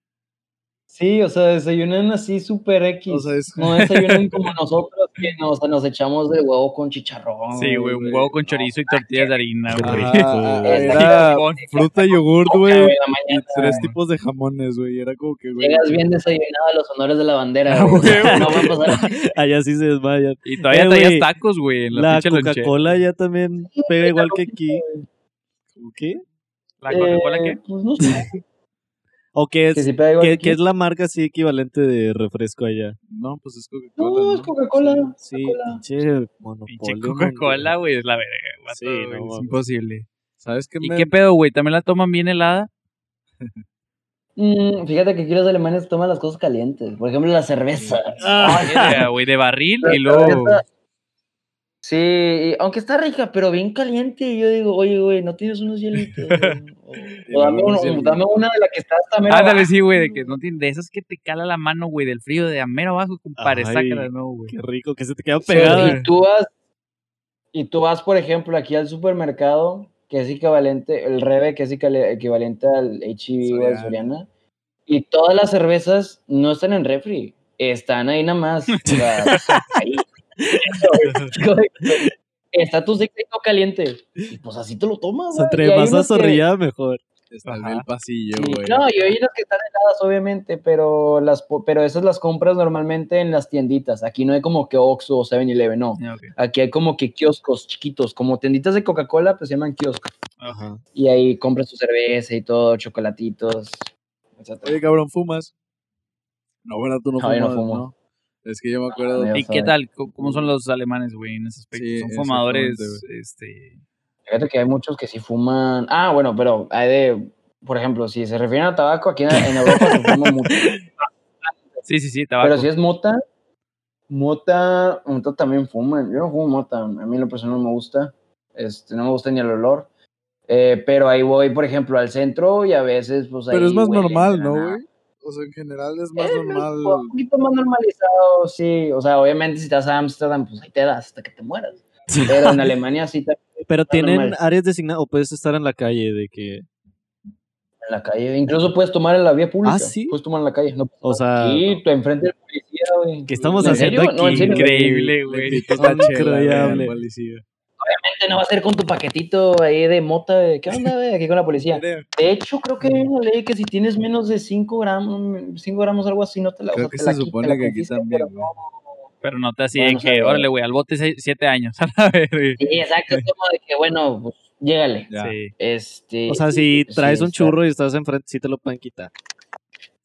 Sí, o sea, desayunan así súper X. O sea, es- No desayunan como nosotros, que nos, nos echamos de huevo con chicharrón. Sí, güey, un huevo con chorizo y tortillas de harina, güey. güey. era fruta, yogurt, güey, y tres tipos de jamones, güey, era como que, güey. Llegas bien desayunado a los honores de la bandera. Ah, güey. No va a pasar. *laughs* Allá sí se desmayan. Y todavía Eh, traías tacos, güey, en la. Coca-Cola ya también pega igual que aquí. ¿Qué? ¿La Coca-Cola Eh, qué? Pues no sé. ¿O qué es, Que si pega igual qué, es la marca así equivalente de refresco allá? No, pues es Coca-Cola. No, es Coca-Cola. Sí, Coca-Cola. pinche Pinche monopolio. Coca-Cola, güey, es la verga, Sí, güey, no es imposible. ¿Sabes qué ¿Y me qué pedo, güey? ¿También la toman bien helada? Mm, fíjate que aquí los alemanes toman las cosas calientes. Por ejemplo, la cerveza. Ah, güey, de barril y luego... cerveza- Sí, y aunque está rica, pero bien caliente. Y yo digo, oye, güey, ¿no tienes unos hielitos? *laughs* O, o dame, uno- una de la que está hasta mero Ándale, abajo. sí, güey, de que no tiene, de esas que te cala la mano, güey, del frío de a mero abajo, compadre, sácala, no, güey. Qué rico, que se te queda Sí, pegada. y tú vas, y tú vas, por ejemplo, aquí al supermercado, que es equivalente, el Rebe, que es equivale- equivalente al o al Soriana. Soriana, y todas las cervezas no están en refri, están ahí nada más. o sea, *laughs* ahí. Está tu secreto caliente. Y pues así te lo tomas. Güey. entre más unos que- azorrillada, mejor. Está en el pasillo, Sí, güey. No, y hay unas que están heladas, obviamente, pero las pero esas las compras normalmente en las tienditas. Aquí no hay como que Oxxo o 7-Eleven, no. Ok. Aquí hay como que kioscos chiquitos, como tienditas de Coca-Cola, pues se llaman kioscos. Ajá. Y ahí compras tu cerveza y todo, chocolatitos, etc. Oye, cabrón, ¿fumas? No, bueno, tú no No, yo fumas, no fumo. ¿no? Es que yo me acuerdo... ya ¿Y qué tal? ¿Cómo- ¿Cómo son los alemanes, güey, en ese aspecto? Sí, ¿Son fumadores, este... Fíjate que hay muchos que sí fuman. Ah, bueno, pero hay de, por ejemplo, si se refieren a tabaco, aquí en, en Europa se fuma mucho. *laughs* Sí, sí, sí, tabaco. Pero si es mota, mota, mota también fuman. Yo no fumo mota, a mí lo personal no me gusta. Este, no me gusta ni el olor. Eh, pero ahí voy, por ejemplo, al centro y a veces, pues ahí. Pero es más huele normal, ¿no, güey? O sea, en general es más Es normal. Un poquito más normalizado, sí. O sea, obviamente si te vas a Ámsterdam, pues ahí te das hasta que te mueras. Pero en Alemania sí también *laughs* Pero tienen normal. áreas designadas o puedes estar en la calle de que, en la calle. Incluso puedes tomar en la vía pública. ¿Ah, sí? Puedes tomar en la calle. No, o sea, sí, tú enfrente del policía, güey. ¿qué estamos ¿En haciendo serio? No, en aquí? serio. Increíble, Le güey. güey, Increíble. Obviamente no va a ser con tu paquetito ahí de mota. de, ¿Qué onda, güey? Aquí con la policía. De hecho, creo que hay una ley que si tienes menos de 5 gramos, 5 gramos, algo así, no te la o creo sea, que te se la supone que aquí también, pero güey. no- Pero no te así Bueno, de no sé, que, órale, güey, al bote seis- siete años. *laughs* A la verga. Sí, exacto, es como de que, bueno, pues, llégale. Sí. Este, o sea, si sí, traes un está- churro y estás enfrente, sí te lo pueden quitar.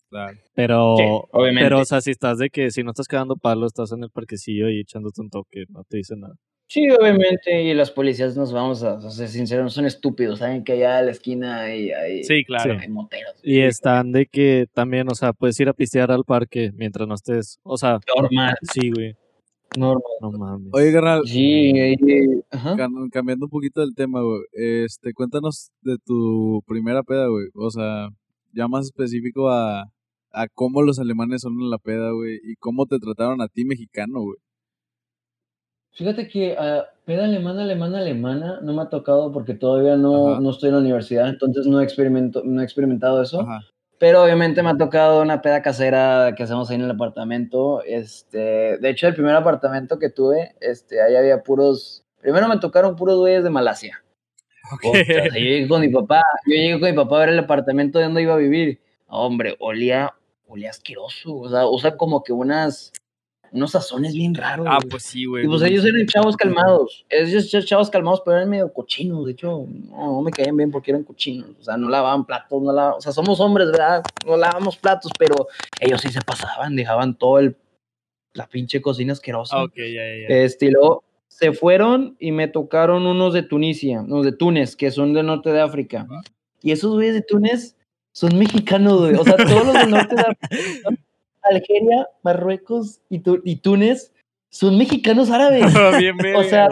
claro. Pero, Sí, obviamente. pero, o sea, si estás de que si no estás quedando palo, estás en el parquecillo y echándote un toque, no te dicen nada. Sí, obviamente, y las policías nos vamos a, a ser sinceros, no son estúpidos, saben que allá a la esquina hay, hay, Sí, claro. Sí. hay moteros. Y están de que también, o sea, puedes ir a pistear al parque mientras no estés, o sea, Normal, sí, güey, normal. no mames. Oye, carnal, Sí, ajá. cam- cambiando un poquito del tema, güey. Este, cuéntanos de tu primera peda, güey. O sea, ya más específico a, a cómo los alemanes son en la peda, güey. Y cómo te trataron a ti, mexicano, güey. Fíjate que a peda alemana, alemana, alemana no me ha tocado porque todavía no, no estoy en la universidad, entonces no, experimento, no he experimentado eso. Ajá. Pero obviamente me ha tocado una peda casera que hacemos ahí en el apartamento. Este, de hecho, el primer apartamento que tuve, este, ahí había puros. Primero me tocaron puros güeyes de Malasia. O sea, yo llegué con mi papá, yo llegué con mi papá a ver el apartamento de donde iba a vivir. Hombre, olía, olía asqueroso. O sea, usa como que unas, unos sazones bien raros. Ah, pues sí, güey. Y pues ellos eran chavos calmados. Ellos eran chavos calmados, pero eran medio cochinos. De hecho, no, no me caían bien porque eran cochinos. O sea, no lavaban platos, no lavaban. O sea, somos hombres, ¿verdad? No lavamos platos, pero ellos sí se pasaban, dejaban todo el la pinche cocina asquerosa. Ah, ok, ya, ya. Este, y luego se fueron y me tocaron unos de Tunisia, unos de Túnez, que son del norte de África. Y esos güeyes de Túnez son mexicanos, güey. O sea, todos los del norte de África, Algeria, Marruecos y, Tu- y Túnez son mexicanos árabes. *laughs* Bien verga, O sea,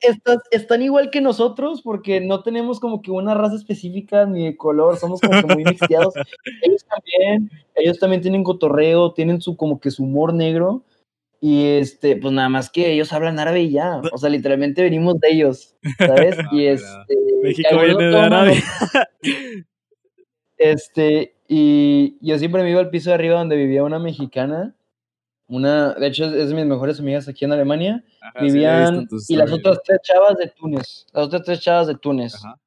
estas- están igual que nosotros porque no tenemos como que una raza específica ni de color, somos como que muy *laughs* mixteados. ellos también, ellos también tienen cotorreo, tienen su como que su humor negro y este, pues nada más que ellos hablan árabe y ya, o sea, literalmente venimos de ellos, ¿sabes? *laughs* Ah, y mira. este, México viene de Arabia. Este, y yo siempre me iba al piso de arriba donde vivía una mexicana. Una, de hecho, es, es de mis mejores amigas aquí en Alemania. Ajá, sí, vivían tus y las otras tres chavas de Túnez, las otras tres chavas de Túnez. Ajá.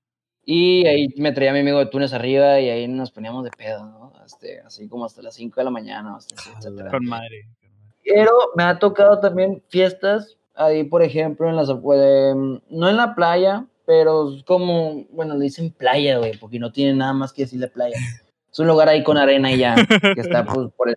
Y ahí me traía mi amigo de Túnez arriba y ahí nos poníamos de pedo, ¿no? Este, así como hasta las 5 de la mañana, hasta así, etcétera. Con madre. Pero me ha tocado también fiestas, ahí por ejemplo, en las, eh, no en la playa, pero como, bueno, le dicen playa, güey, porque no tiene nada más que decirle playa. *laughs* Es un lugar ahí con arena y ya, *laughs* que está pues por el...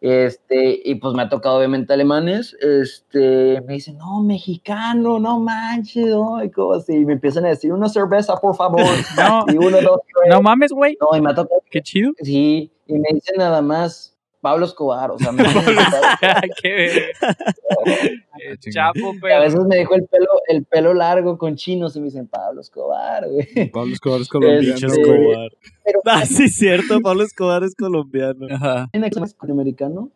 Este, y pues me ha tocado obviamente alemanes, este, me dicen, no, mexicano, no manches, ¿no? Y como así, y me empiezan a decir, una cerveza, por favor. *laughs* No, Y uno, dos, tres. no mames, güey. No, y me ha tocado, Qué chido. sí, y me dicen nada más, Pablo Escobar, o sea, me *laughs* Qué. *laughs* *laughs* Ah, Eh, chingada. Chapo, Y a pero. veces me dejó el pelo, el pelo largo con chinos y me dicen Pablo Escobar, güey. Pablo Escobar es colombiano. Este. Escobar. Pero Ah, sí, cierto. Pablo Escobar es colombiano. Ajá. en el americano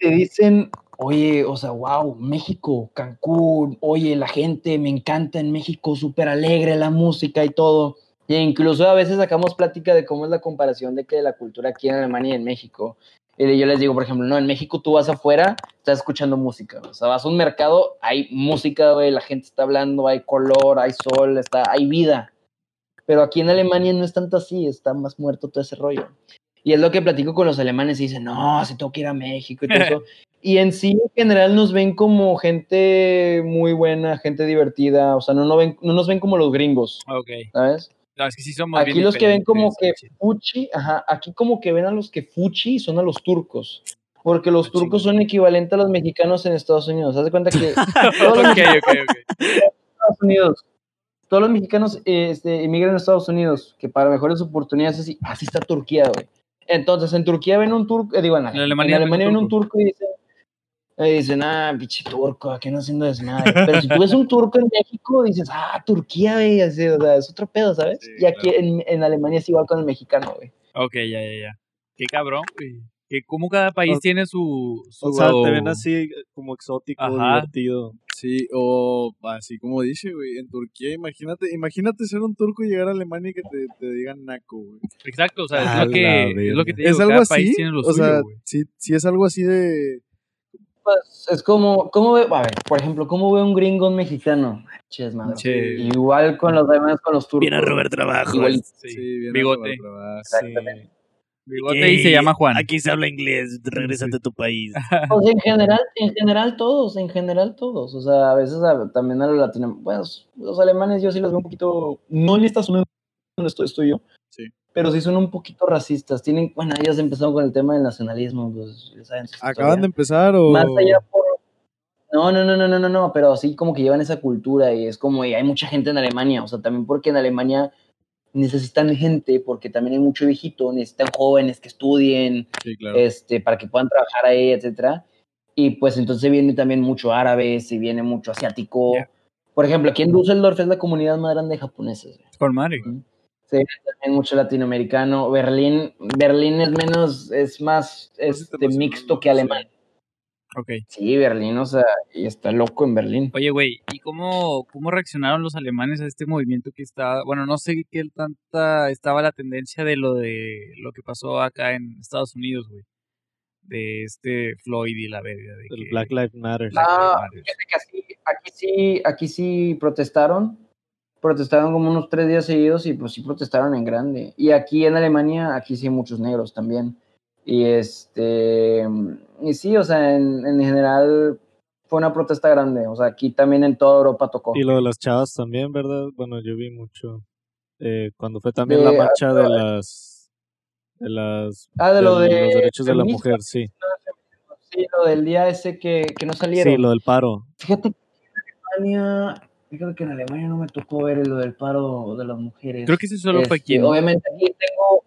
te dicen, oye, o sea, wow, México, Cancún, oye, la gente me encanta en México, súper alegre la música y todo. E incluso a veces sacamos plática de cómo es la comparación de que la cultura aquí en Alemania y en México. Y yo les digo, por ejemplo, no, en México tú vas afuera, estás escuchando música. O sea, vas a un mercado, hay música, güey, la gente está hablando, hay color, hay sol, está, hay vida. Pero aquí en Alemania no es tanto así, está más muerto todo ese rollo. Y es lo que platico con los alemanes y dicen, no, se tengo que ir a México y todo eso. *laughs* Y en sí, en general, nos ven como gente muy buena, gente divertida. O sea, no, no, ven, no nos ven como los gringos, Ok. ¿sabes? No, es que sí somos Aquí bien los que ven como que fuchi, ajá, aquí como que ven a los que fuchi son a los turcos. Porque los turcos son equivalentes a los mexicanos en Estados Unidos. ¿Haz de cuenta que *laughs* todos los. Estados Unidos, todos los mexicanos eh, este, emigran a Estados Unidos, que para mejores oportunidades así, así está Turquía, güey. Entonces, en Turquía ven un turco, eh, digo, en, En Alemania en ven un Alemania ven un turco. turco y dicen, eh, dicen, ah, pinche turco, aquí no haciendo desmadre. Pero si tú ves un turco en México, dices, ah, Turquía, güey, así, o sea, es otro pedo, ¿sabes? Sí, y aquí claro. en, en Alemania es igual con el mexicano, güey. Ok, ya, ya, ya. Qué cabrón, güey. Que como cada país O- tiene su, su. O sea, te ven así eh, como exótico, Ajá. divertido. Sí, o así como dice, güey, en Turquía, imagínate, imagínate ser un turco y llegar a Alemania y que te, te digan naco, güey. Exacto, o sea, es lo que, es lo que te digo. ¿Es algo cada así? país tiene lo o suyo, sea, güey. sí, sí es algo así de... Pues es como, ¿cómo ve? A ver, por ejemplo, ¿cómo ve un gringo un mexicano? Ches. Che. Igual con los demás, con los turcos. Viene a robar trabajo. Sí, bigote. Exactamente. Bigote y se llama Juan. Aquí se habla inglés, regrésate a tu país. *laughs* Pues en general, en general todos, en general todos. O sea, a veces a- también a los latinoamericanos, bueno, los alemanes yo sí los veo un poquito, no en Estados Unidos donde estoy, estoy yo, Sí. Pero sí son un poquito racistas. Tienen, bueno, ellos empezaron con el tema del nacionalismo, pues, ya saben. ¿Acaban de empezar o...? Más allá por... No, no, no, no, no, no, no, pero sí como que llevan esa cultura y es como, y hay mucha gente en Alemania, o sea, también porque en Alemania necesitan gente, porque también hay mucho viejito, necesitan jóvenes que estudien, Sí, claro. este, para que puedan trabajar ahí, etcétera. Y pues entonces viene también mucho árabe, si viene mucho asiático. Por ejemplo, aquí en Düsseldorf es la comunidad más grande de japoneses. güey. Con viene también mucho latinoamericano. Berlín, Berlín es menos, es más este, mixto que alemán. Ok. Sí, Berlín, o sea, y está loco en Berlín. Oye, güey, ¿y cómo, cómo reaccionaron los alemanes a este movimiento que está, bueno, no sé qué tanta estaba la tendencia de lo de lo que pasó acá en Estados Unidos, güey, de este Floyd y la verga, de El que- Black Lives Matter. Ah, Matter. Fíjate que así- aquí sí, aquí sí protestaron. Protestaron como unos tres días seguidos y pues sí protestaron en grande. Y aquí en Alemania, aquí sí hay muchos negros también. Y este, y sí, o sea, en, en general fue una protesta grande. O sea, aquí también en toda Europa tocó. Y lo de las chavas también, ¿verdad? Bueno, yo vi mucho. eh, cuando fue también De- la marcha de las. De las. Ah, de lo de los derechos de la mujer, sí. lo del día ese que, que no salieron. Sí, lo del paro. Fíjate que en Alemania, fíjate que en Alemania no me tocó ver lo del paro de las mujeres. Creo que ese solo fue Este, aquí. ¿no? Obviamente aquí tengo,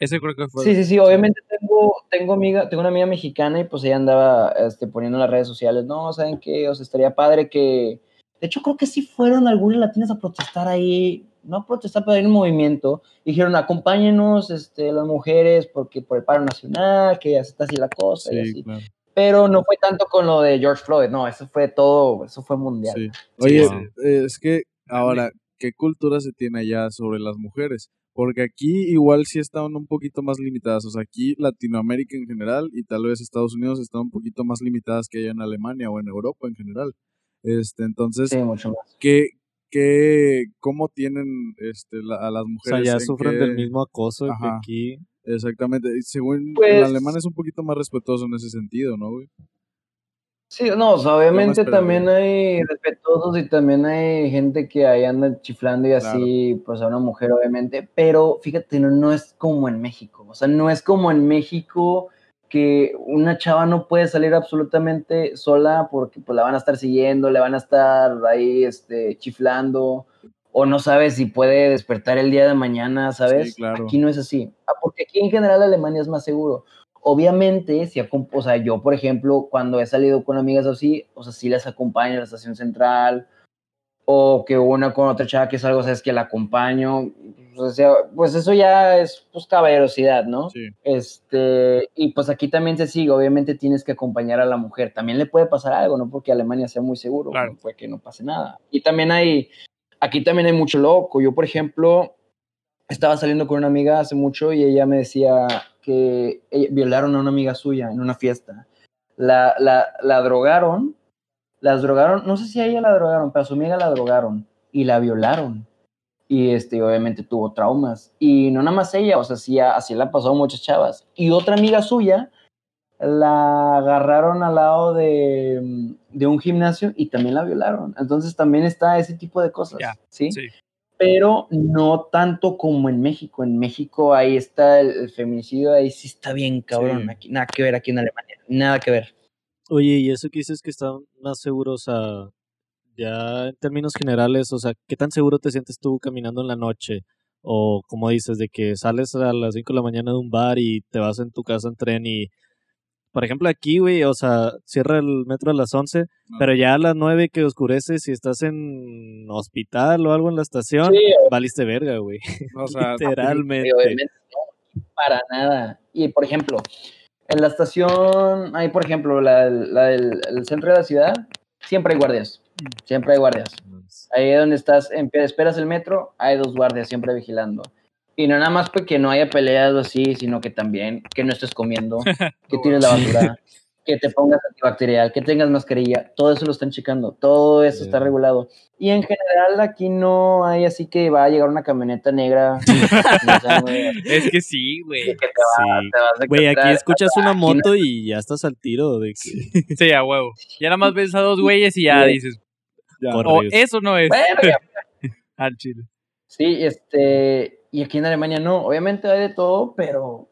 Ese creo que fue. Sí, sí, sí, obviamente tengo, tengo amiga, tengo una amiga mexicana y pues ella andaba este, poniendo en las redes sociales, no, ¿saben qué? O sea, estaría padre que, de hecho creo que sí fueron algunas latinas a protestar ahí, no a protestar, pero en un movimiento, dijeron, acompáñenos, este, las mujeres, porque por el paro nacional, que ya está así la cosa y Sí, así. claro. Pero no fue tanto con lo de George Floyd, no, eso fue todo, eso fue mundial. Sí. Oye, wow. eh, es que ahora, ¿qué cultura se tiene allá sobre las mujeres? Porque aquí igual sí están un poquito más limitadas. O sea, aquí Latinoamérica en general y tal vez Estados Unidos están un poquito más limitadas que allá en Alemania o en Europa en general. Este, entonces, Sí, mucho más. ¿qué, qué, cómo tienen este, la- a las O mujeres? sea, ya en sufren qué- del mismo acoso que aquí. Exactamente. Y Según Pues- el alemán es un poquito más respetuoso en ese sentido, ¿no, güey? Sí, no, o sea, obviamente también hay respetuosos y también hay gente que ahí anda chiflando y así, pues a una mujer, obviamente, pero fíjate, no, no es como en México, o sea, no es como en México que una chava no puede salir absolutamente sola porque pues la van a estar siguiendo, le van a estar ahí este, chiflando, o no sabes si puede despertar el día de mañana, ¿sabes? Sí, claro. Aquí no es así, Ah, porque aquí en general Alemania es más seguro. Obviamente, si o sea, yo, por ejemplo, cuando he salido con amigas así, o sea, sí las acompaño a la estación central, o que una con otra chava que es algo, sabes, que la acompaño, o sea, pues eso ya es, pues, caballerosidad, ¿no? Sí. Este, y pues aquí también se sigue, obviamente tienes que acompañar a la mujer, también le puede pasar algo, ¿no? Porque Alemania sea muy seguro, Claro. no puede que no pase nada. Y también hay, aquí también hay mucho loco, yo, por ejemplo, estaba saliendo con una amiga hace mucho y ella me decía que violaron a una amiga suya en una fiesta. La, la, la drogaron, las drogaron, no sé si a ella la drogaron, pero a su amiga la drogaron y la violaron. Y este, obviamente tuvo traumas. Y no nada más ella, o sea, sí, así la pasó a muchas chavas. Y otra amiga suya la agarraron al lado de, de un gimnasio y también la violaron. Entonces también está ese tipo de cosas, ¿sí? Sí. pero no tanto como en México. En México ahí está el, el feminicidio, ahí sí está bien cabrón. Sí. Aquí, nada que ver aquí en Alemania, nada que ver. Oye, y eso que dices que están más seguros, sea, ya en términos generales, o sea, ¿qué tan seguro te sientes tú caminando en la noche? O como dices, de que sales a las 5 de la mañana de un bar y te vas en tu casa en tren y, por ejemplo, aquí, güey, o sea, cierra el metro a las 11, No. pero ya a las 9 que oscurece, si estás en hospital o algo en la estación, Sí, valiste verga, güey. O sea, *laughs* Literalmente. No, para nada. Y por ejemplo, en la estación, hay por ejemplo, la, la del el centro de la ciudad, siempre hay guardias. Siempre hay guardias. Ahí donde estás, en- esperas el metro, hay dos guardias siempre vigilando. Y no nada más porque no haya peleas o así, sino que también que no estés comiendo, *laughs* que tires la basura, que te pongas antibacterial, que tengas mascarilla, todo eso lo están checando, todo eso está regulado. Y en general aquí no hay así que va a llegar una camioneta negra. *laughs* o sea, güey, Es que sí, güey. Sí. Güey, aquí escuchas una no- moto y ya estás al tiro de que... Sí, a huevo. Ya nada más ves a dos güeyes y ya Sí. dices, ya. O eso no es Bueno, ya *laughs* al chile. Sí, este, y aquí en Alemania no, obviamente hay de todo, pero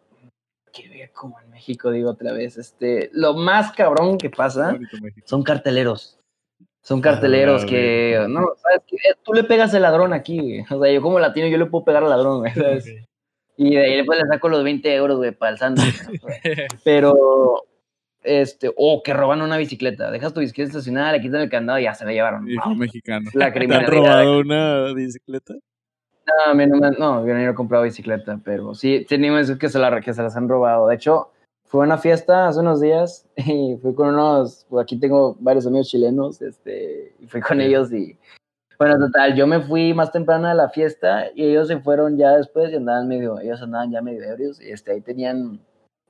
que vea como en México, digo otra vez, este, lo más cabrón que pasa son carteleros. Son carteleros Ah, que, no, sabes que tú le pegas al ladrón aquí, güey. O sea, yo como latino, yo le puedo pegar al ladrón, güey, ¿sabes? Y de ahí después le saco los 20 euros, güey, para el sándwich. Pero, este, o que roban una bicicleta. Dejas tu bicicleta estacionada, le quitan el candado y ya se la llevaron. Hijo mexicano. La ¿Te han criminalidad. robado una bicicleta? No, a mí no, me, no, yo no he comprado bicicleta, pero sí, tenemos que se, la, que se las han robado. De hecho, fue a una fiesta hace unos días *laughs* y fui con unos, pues aquí tengo varios amigos chilenos, este, y fui con Sí. ellos y, bueno, total, yo me fui más temprano a la fiesta y ellos se fueron ya después y andaban medio, ellos andaban ya medio ebrios y este, ahí tenían,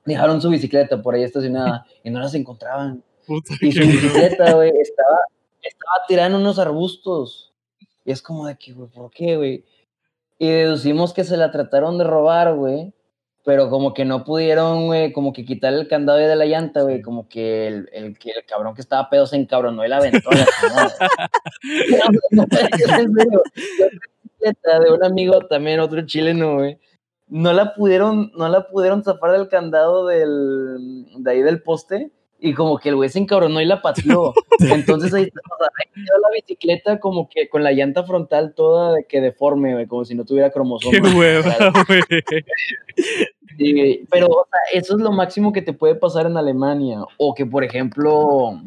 dejaron su bicicleta por ahí estacionada *laughs* y no las encontraban. Puta, Y su bicicleta, güey, estaba, estaba tirada en unos arbustos. Y es como de que, güey, ¿por qué, güey? Y deducimos que se la trataron de robar, güey. Pero como que no pudieron, güey, como que quitarle el candado de la llanta, güey. Como que el, el, que el cabrón que estaba pedo se encabronó y la aventó *laughs* *laughs* de un amigo también, otro chileno, güey. No la pudieron, no la pudieron zafar del candado del, de ahí del poste y como que el güey se encabronó y la pateó. *laughs* Entonces ahí, o sea, ahí quedó la bicicleta como que con la llanta frontal toda de que deforme, güey, como si no tuviera Qué cromosomas. hueva, *laughs* güey. Sí, pero o sea, eso es lo máximo que te puede pasar en Alemania. O que, por ejemplo,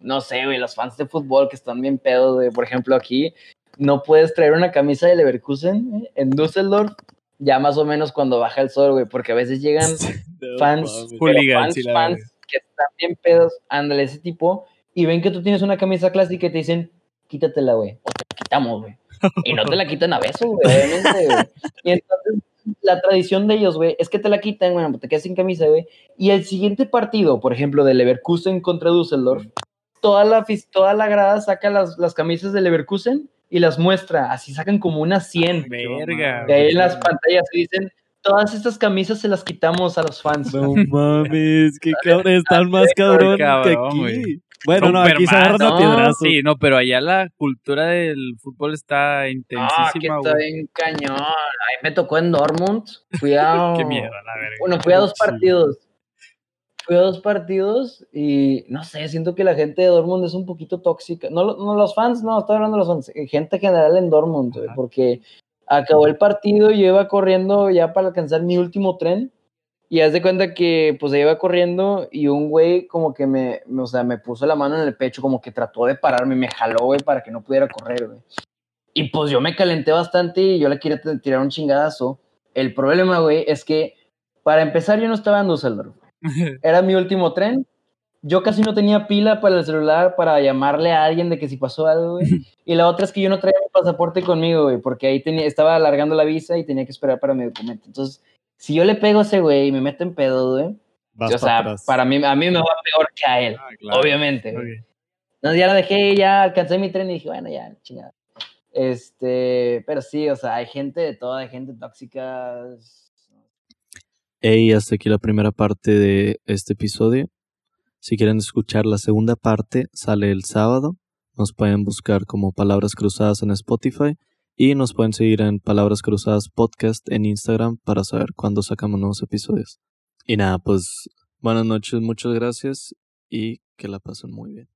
no sé, güey, los fans de fútbol que están bien pedos, güey, por ejemplo, aquí no puedes traer una camisa de Leverkusen eh, en Düsseldorf, ya más o menos cuando baja el sol, güey, porque a veces llegan No fans, fans, fans. Que están bien pedos, ándale, ese tipo, y ven que tú tienes una camisa clásica y te dicen, quítatela, güey, o te la quitamos, güey. Y no te la quitan a besos, güey, obviamente, güey. Y entonces, la tradición de ellos, güey, es que te la quitan, güey, te quedas sin camisa, güey. Y el siguiente partido, por ejemplo, de Leverkusen contra Düsseldorf, toda la, toda la grada saca las, las camisas de Leverkusen y las muestra, así sacan como unas 100. Verga. De ahí en las pantallas dicen, todas estas camisas se las quitamos a los fans. No mames, qué *laughs* cabrón, están más cabrón, cabrón, que güey. aquí. Bueno, no, aquí se a ¿no? piedrazos. Sí, no, pero allá la cultura del fútbol está Ah, que intensísima, está bien cañón. Ahí me tocó en Dortmund. Fui a. *laughs* Qué miedo, la verga. Bueno, fui a dos partidos. Fui a dos partidos y no sé, siento que la gente de Dortmund es un poquito tóxica. No, no los fans, no, estoy hablando de los fans. eh, Gente general en Dortmund, güey, Ajá. porque acabó el partido y yo iba corriendo ya para alcanzar mi último tren. Y haz de cuenta que pues iba corriendo y un güey como que me, me- o sea, me puso la mano en el pecho, como que trató de pararme, me jaló, güey, para que no pudiera correr, güey. Y pues yo me calenté bastante y yo le quería tirar un chingadazo. El problema, güey, es que para empezar yo no estaba en Düsseldorf. *laughs* Era mi último tren. Yo casi no tenía pila para el celular para llamarle a alguien de que si pasó algo, güey. *laughs* Y la otra es que yo no traía mi pasaporte conmigo, güey, porque ahí tenía, estaba alargando la visa y tenía que esperar para mi documento. Entonces, si yo le pego a ese güey y me meto en pedo, güey, Vas o sea, atrás. para mí, a mí me va peor que a él, Ah, claro. obviamente. güey. Ok. Entonces ya la dejé, ya alcancé mi tren y dije, bueno, ya, chingada. Este, pero sí, o sea, hay gente de toda, hay gente tóxica. Hey, hasta aquí la primera parte de este episodio. Si quieren escuchar la segunda parte, sale el sábado. Nos pueden buscar como Palabras Cruzadas en Spotify y nos pueden seguir en Palabras Cruzadas Podcast en Instagram para saber cuándo sacamos nuevos episodios. Y nada, pues buenas noches, muchas gracias y que la pasen muy bien.